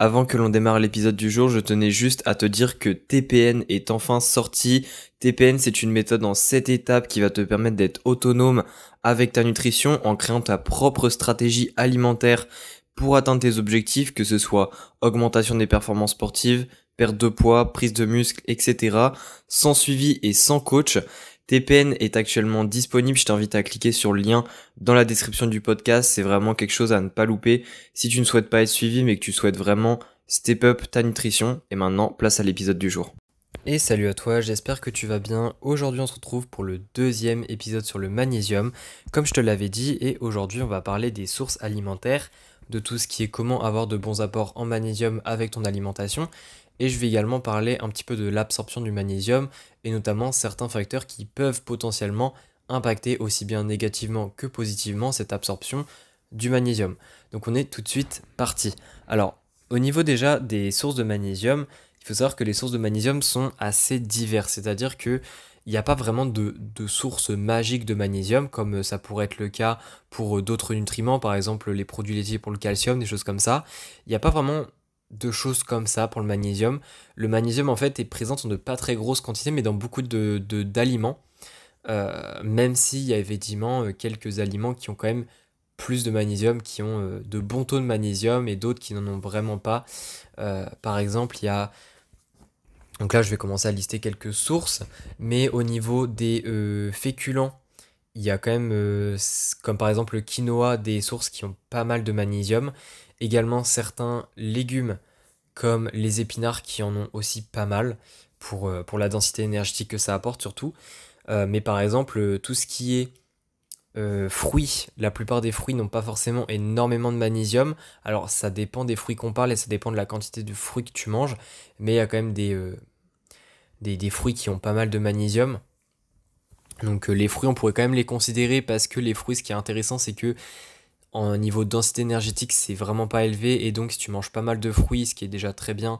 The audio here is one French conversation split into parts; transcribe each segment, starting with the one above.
Avant que l'on démarre l'épisode du jour, je tenais juste à te dire que TPN est enfin sorti. TPN, c'est une méthode en 7 étapes qui va te permettre d'être autonome avec ta nutrition en créant ta propre stratégie alimentaire pour atteindre tes objectifs, que ce soit augmentation des performances sportives, perte de poids, prise de muscle, etc. sans suivi et sans coach. TPN est actuellement disponible, je t'invite à cliquer sur le lien dans la description du podcast, c'est vraiment quelque chose à ne pas louper si tu ne souhaites pas être suivi mais que tu souhaites vraiment step up ta nutrition. Et maintenant, place à l'épisode du jour. Et salut à toi, j'espère que tu vas bien. Aujourd'hui on se retrouve pour le deuxième épisode sur le magnésium, comme je te l'avais dit, et aujourd'hui on va parler des sources alimentaires, de tout ce qui est comment avoir de bons apports en magnésium avec ton alimentation, et je vais également parler un petit peu de l'absorption du magnésium et notamment certains facteurs qui peuvent potentiellement impacter aussi bien négativement que positivement cette absorption du magnésium. Donc on est tout de suite parti. Alors au niveau déjà des sources de magnésium, il faut savoir que les sources de magnésium sont assez diverses, c'est-à-dire que il n'y a pas vraiment de, de source magique de magnésium, comme ça pourrait être le cas pour d'autres nutriments, par exemple les produits laitiers pour le calcium, des choses comme ça. Il n'y a pas vraiment de choses comme ça pour le magnésium. Le magnésium en fait est présent en de pas très grosses quantités mais dans beaucoup de, d'aliments. Euh, même s'il y a effectivement euh, quelques aliments qui ont quand même plus de magnésium, qui ont euh, de bons taux de magnésium et d'autres qui n'en ont vraiment pas. par exemple, il y a... Donc là, je vais commencer à lister quelques sources, mais au niveau des féculents, il y a quand même, comme par exemple le quinoa, des sources qui ont pas mal de magnésium. Également certains légumes comme les épinards qui en ont aussi pas mal pour, euh, la densité énergétique que ça apporte surtout. Euh, mais par exemple, euh, tout ce qui est fruits, la plupart des fruits n'ont pas forcément énormément de magnésium. Alors ça dépend des fruits qu'on parle et ça dépend de la quantité de fruits que tu manges. Mais il y a quand même des, des, des, fruits qui ont pas mal de magnésium. Donc les fruits, on pourrait quand même les considérer parce que les fruits, ce qui est intéressant, c'est que en niveau de densité énergétique, c'est vraiment pas élevé. Et donc, si tu manges pas mal de fruits, ce qui est déjà très bien,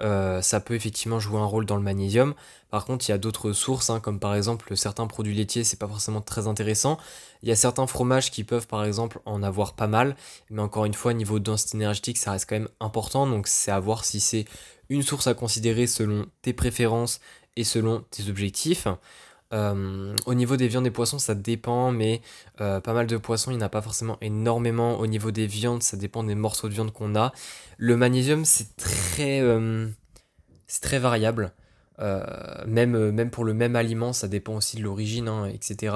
euh, ça peut effectivement jouer un rôle dans le magnésium. Par contre, il y a d'autres sources, hein, comme par exemple certains produits laitiers, c'est pas forcément très intéressant. Il y a certains fromages qui peuvent par exemple en avoir pas mal. Mais encore une fois, niveau de densité énergétique, ça reste quand même important. Donc, c'est à voir si c'est une source à considérer selon tes préférences et selon tes objectifs. Euh, au niveau des viandes et poissons, ça dépend, mais euh, pas mal de poissons, il n'y en a pas forcément énormément. Au niveau des viandes, ça dépend des morceaux de viande qu'on a. Le magnésium, c'est très, euh, c'est très variable. même, pour le même aliment, ça dépend aussi de l'origine, hein, etc.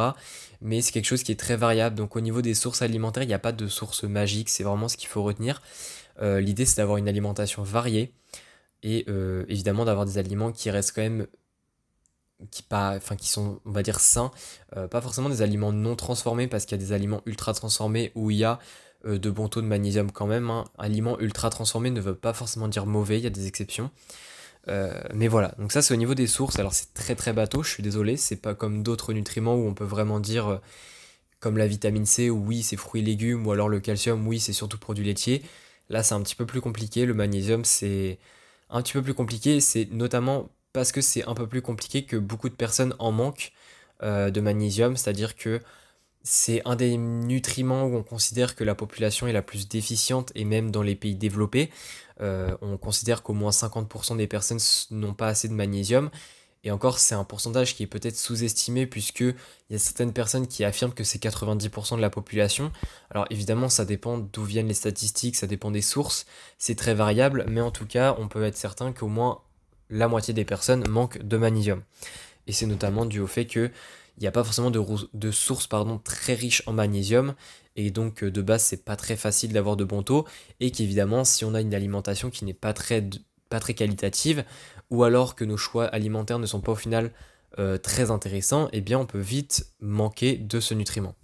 Mais c'est quelque chose qui est très variable. Donc au niveau des sources alimentaires, il n'y a pas de source magique, c'est vraiment ce qu'il faut retenir. L'idée, c'est d'avoir une alimentation variée et évidemment d'avoir des aliments qui restent quand même qui, pas, sont, on va dire, sains. Euh, pas forcément des aliments non transformés, parce qu'il y a des aliments ultra transformés où il y a euh, de bons taux de magnésium quand même. Un hein. aliment ultra transformé ne veut pas forcément dire mauvais, il y a des exceptions. Euh, mais voilà, donc ça c'est au niveau des sources. Alors c'est très très bateau, je suis désolé, c'est pas comme d'autres nutriments où on peut vraiment dire, comme la vitamine C, oui c'est fruits et légumes, ou alors le calcium, oui c'est surtout produits laitiers. Là c'est un petit peu plus compliqué, le magnésium c'est un petit peu plus compliqué, c'est notamment parce que c'est un peu plus compliqué que beaucoup de personnes en manquent euh, de magnésium, c'est-à-dire que c'est un des nutriments où on considère que la population est la plus déficiente et même dans les pays développés, euh, on considère qu'au moins 50% des personnes n'ont pas assez de magnésium. Et encore, c'est un pourcentage qui est peut-être sous-estimé puisque il y a certaines personnes qui affirment que c'est 90% de la population. Alors évidemment, ça dépend d'où viennent les statistiques, ça dépend des sources, c'est très variable, mais en tout cas, on peut être certain qu'au moins la moitié des personnes manquent de magnésium. Et c'est notamment dû au fait qu'il n'y a pas forcément de, sources très riches en magnésium, et donc euh, de base c'est pas très facile d'avoir de bons taux, et qu'évidemment si on a une alimentation qui n'est pas très, pas très qualitative, ou alors que nos choix alimentaires ne sont pas au final euh, très intéressants, eh bien on peut vite manquer de ce nutriment.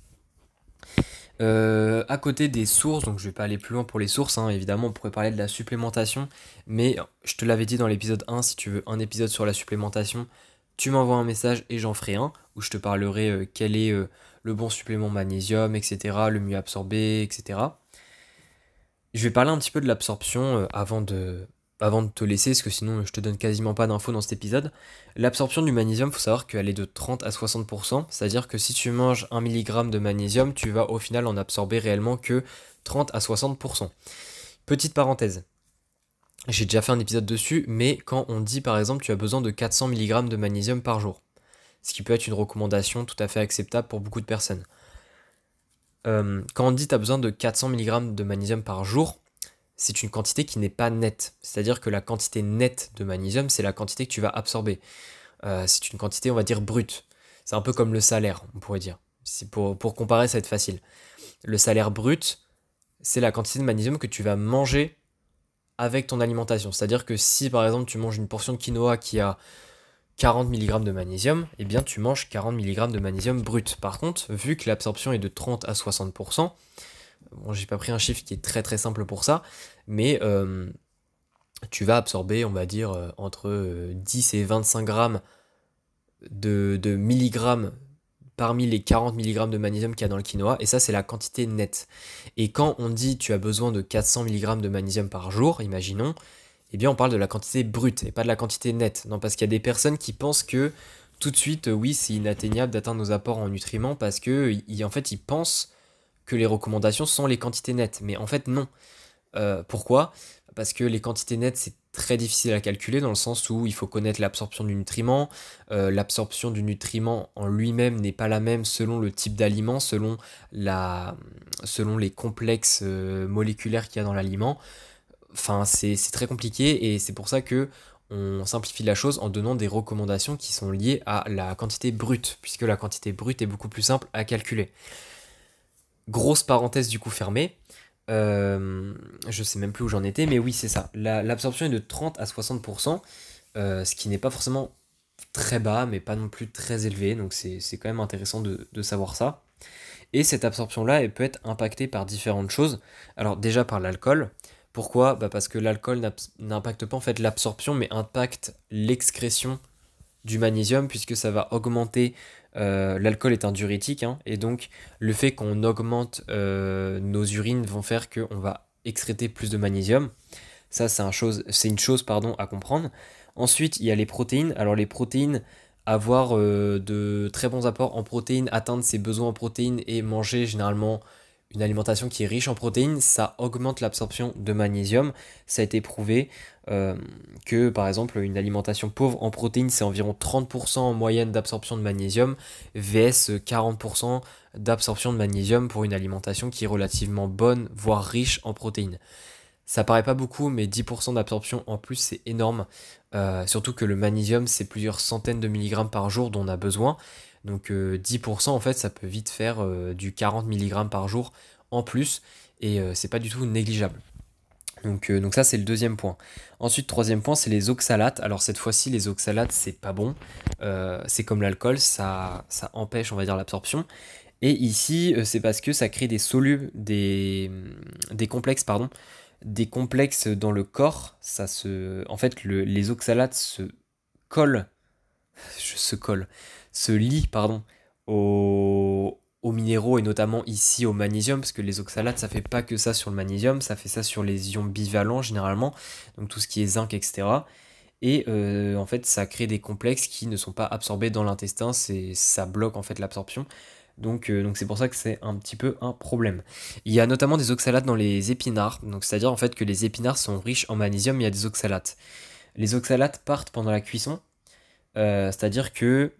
Euh, à côté des sources, donc je vais pas aller plus loin pour les sources, hein, évidemment on pourrait parler de la supplémentation, mais je te l'avais dit dans l'épisode 1, si tu veux un épisode sur la supplémentation, tu m'envoies un message et j'en ferai un, où je te parlerai euh, quel est euh, le bon supplément magnésium, etc., le mieux absorbé, etc. Je vais parler un petit peu de l'absorption avant de, avant de te laisser, parce que sinon je te donne quasiment pas d'infos dans cet épisode, l'absorption du magnésium, faut savoir qu'elle est de 30 à 60%, c'est-à-dire que si tu manges 1 mg de magnésium, tu vas au final en absorber réellement que 30 à 60%. Petite parenthèse, J'ai déjà fait un épisode dessus, mais quand on dit par exemple tu as besoin de 400 mg de magnésium par jour, ce qui peut être une recommandation tout à fait acceptable pour beaucoup de personnes. Euh, quand on dit tu as besoin de 400 mg de magnésium par jour, c'est une quantité qui n'est pas nette. C'est-à-dire que la quantité nette de magnésium, c'est la quantité que tu vas absorber. Euh, c'est une quantité, on va dire, brute. C'est un peu comme le salaire, on pourrait dire. Pour, pour comparer, ça va être facile. Le salaire brut, c'est la quantité de magnésium que tu vas manger avec ton alimentation. C'est-à-dire que si par exemple tu manges une portion de quinoa qui a 40 mg de magnésium, eh bien tu manges 40 mg de magnésium brut. Par contre, vu que l'absorption est de 30 à 60%, bon j'ai pas pris un chiffre qui est très très simple pour ça, mais euh, tu vas absorber, on va dire, euh, entre 10 euh, et 25 grammes de, de milligrammes parmi les 40 mg de magnésium qu'il y a dans le quinoa, et ça c'est la quantité nette. Et quand on dit tu as besoin de 400 mg de magnésium par jour, imaginons, eh bien on parle de la quantité brute et pas de la quantité nette. Non, parce qu'il y a des personnes qui pensent que tout de suite, oui, c'est inatteignable d'atteindre nos apports en nutriments parce que en fait, ils pensent les recommandations sont les quantités nettes. Mais en fait, non. Euh, pourquoi? Parce que les quantités nettes, c'est très difficile à calculer dans le sens où il faut connaître l'absorption du nutriment. Euh, l'absorption du nutriment en lui-même n'est pas la même selon le type d'aliment, selon, la, selon les complexes euh, moléculaires qu'il y a dans l'aliment. Enfin, c'est très compliqué et c'est pour ça que on simplifie la chose en donnant des recommandations qui sont liées à la quantité brute, puisque la quantité brute est beaucoup plus simple à calculer. Grosse parenthèse du coup fermée. Euh, je sais même plus où j'en étais, mais oui, c'est ça. L'absorption est de 30 à 60%, euh, ce qui n'est pas forcément très bas, mais pas non plus très élevé, donc c'est quand même intéressant de, savoir ça. Et cette absorption-là, elle peut être impactée par différentes choses. Alors déjà par l'alcool. Pourquoi? Bah Parce que l'alcool n'impacte pas en fait l'absorption, mais impacte l'excrétion du magnésium, puisque ça va augmenter euh, l'alcool est un diurétique, hein, et donc le fait qu'on augmente euh, nos urines vont faire qu'on va excréter plus de magnésium. Ça, c'est une chose pardon, à comprendre. Ensuite, il y a les protéines. Alors les protéines, avoir euh, de très bons apports en protéines, atteindre ses besoins en protéines et manger généralement une alimentation qui est riche en protéines, ça augmente l'absorption de magnésium. Ça a été prouvé euh, que par exemple une alimentation pauvre en protéines, c'est environ 30% en moyenne d'absorption de magnésium, vs 40% d'absorption de magnésium pour une alimentation qui est relativement bonne, voire riche en protéines. Ça paraît pas beaucoup, mais 10% d'absorption en plus, c'est énorme. Euh, surtout que le magnésium, c'est plusieurs centaines de milligrammes par jour dont on a besoin. Donc 10% euh, en fait ça peut vite faire euh, du 40 mg par jour en plus et euh, c'est pas du tout négligeable. Donc, donc ça c'est le deuxième point. Ensuite troisième point c'est les oxalates. Alors cette fois-ci les oxalates c'est pas bon. c'est comme l'alcool, ça, ça empêche on va dire l'absorption. Et ici c'est parce que ça crée des solubles, des, des complexes pardon, des complexes dans le corps. Ça se, en fait les oxalates se collent, se collent, se lie pardon, aux, minéraux et notamment ici au magnésium, parce que les oxalates, ça fait pas que ça sur le magnésium, ça fait ça sur les ions bivalents généralement, donc tout ce qui est zinc, etc. Et euh, en fait, ça crée des complexes qui ne sont pas absorbés dans l'intestin, ça bloque en fait l'absorption. Donc euh, donc c'est pour ça que c'est un petit peu un problème. Il y a notamment des oxalates dans les épinards, donc c'est-à-dire en fait que les épinards sont riches en magnésium, il y a des oxalates. Les oxalates partent pendant la cuisson, c'est-à-dire que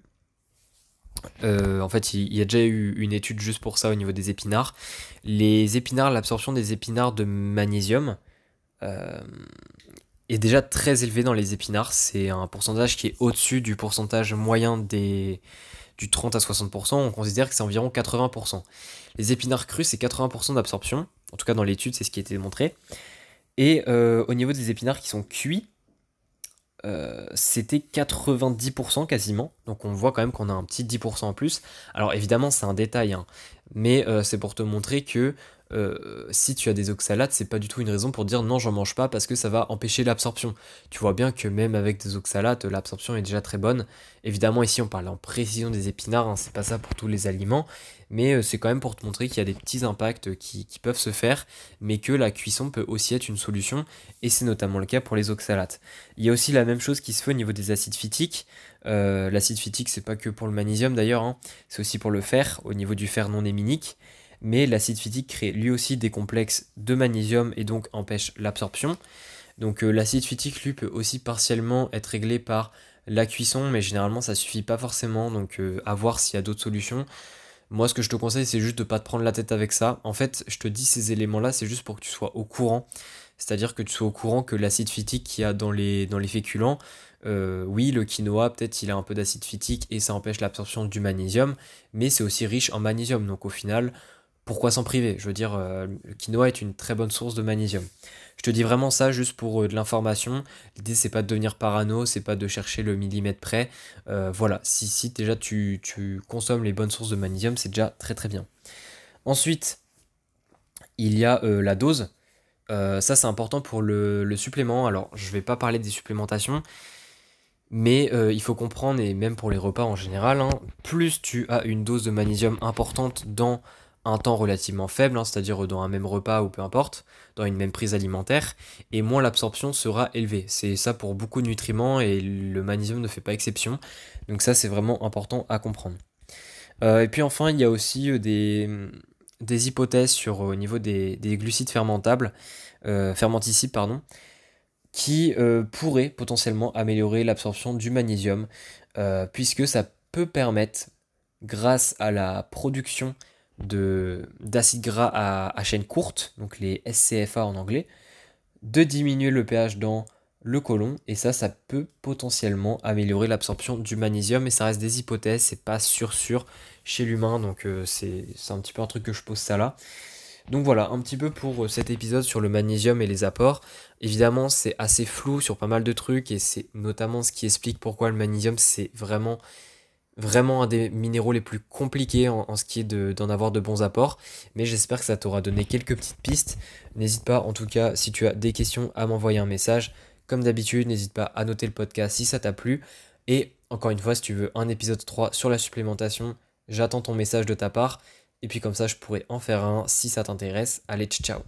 euh, en fait, il y a déjà eu une étude juste pour ça au niveau des épinards. Les épinards, l'absorption des épinards de magnésium euh, est déjà très élevée dans les épinards. C'est un pourcentage qui est au-dessus du pourcentage moyen des, du 30 à 60%. On considère que c'est environ 80%. Les épinards crus, c'est 80% d'absorption. En tout cas, dans l'étude, c'est ce qui a été démontré. Et euh, au niveau des épinards qui sont cuits, euh, c'était 90% quasiment. Donc on voit quand même qu'on a un petit 10% en plus. Alors évidemment c'est un détail, hein. mais euh, c'est pour te montrer que euh, si tu as des oxalates, c'est pas du tout une raison pour dire non, j'en mange pas parce que ça va empêcher l'absorption. Tu vois bien que même avec des oxalates, l'absorption est déjà très bonne. Évidemment, ici on parle en précision des épinards, hein, c'est pas ça pour tous les aliments, mais euh, c'est quand même pour te montrer qu'il y a des petits impacts qui, peuvent se faire, mais que la cuisson peut aussi être une solution, et c'est notamment le cas pour les oxalates. Il y a aussi la même chose qui se fait au niveau des acides phytiques. Euh, l'acide phytique, c'est pas que pour le magnésium d'ailleurs, hein. c'est aussi pour le fer, au niveau du fer non héminique mais l'acide phytique crée lui aussi des complexes de magnésium et donc empêche l'absorption. Donc l'acide phytique, lui, peut aussi partiellement être réglé par la cuisson, mais généralement ça suffit pas forcément, donc à voir s'il y a d'autres solutions. Moi, ce que je te conseille, c'est juste de pas te prendre la tête avec ça. En fait, je te dis ces éléments-là, c'est juste pour que tu sois au courant. C'est-à-dire que tu sois au courant que l'acide phytique qu'il y a dans les, dans féculents, euh, oui, le quinoa, peut-être il a un peu d'acide phytique et ça empêche l'absorption du magnésium, mais c'est aussi riche en magnésium. Donc au final, pourquoi s'en priver? Je veux dire, euh, le quinoa est une très bonne source de magnésium. Je te dis vraiment ça juste pour euh, de l'information. L'idée c'est pas de devenir parano, c'est pas de chercher le millimètre près. Euh, voilà, si, déjà tu, consommes les bonnes sources de magnésium, c'est déjà très très bien. Ensuite, il y a euh, la dose. ça c'est important pour le, supplément. Alors je vais pas parler des supplémentations. Mais il faut comprendre, et même pour les repas en général, hein, plus tu as une dose de magnésium importante dans un temps relativement faible, hein, c'est-à-dire dans un même repas ou peu importe, dans une même prise alimentaire, et moins l'absorption sera élevée. C'est ça pour beaucoup de nutriments et le magnésium ne fait pas exception. Donc ça c'est vraiment important à comprendre. Euh, et puis enfin il y a aussi euh, des, hypothèses sur au niveau des, glucides fermentables, euh, fermenticides pardon, qui pourraient potentiellement améliorer l'absorption du magnésium, puisque ça peut permettre, grâce à la production d'acides gras à, chaîne courte, donc les SCFA en anglais, de diminuer le pH dans le côlon et ça ça peut potentiellement améliorer l'absorption du magnésium mais ça reste des hypothèses c'est pas sûr sûr chez l'humain donc euh, c'est un petit peu un truc que je pose ça là. Donc voilà un petit peu pour euh, cet épisode sur le magnésium et les apports. Évidemment c'est assez flou sur pas mal de trucs et c'est notamment ce qui explique pourquoi le magnésium c'est vraiment vraiment un des minéraux les plus compliqués en, ce qui est d'en avoir de bons apports. Mais j'espère que ça t'aura donné quelques petites pistes. N'hésite pas, en tout cas, si tu as des questions, à m'envoyer un message. Comme d'habitude, n'hésite pas à noter le podcast si ça t'a plu. Et encore une fois, si tu veux un épisode 3 sur la supplémentation, j'attends ton message de ta part. Et puis comme ça, je pourrais en faire un si ça t'intéresse. Allez, ciao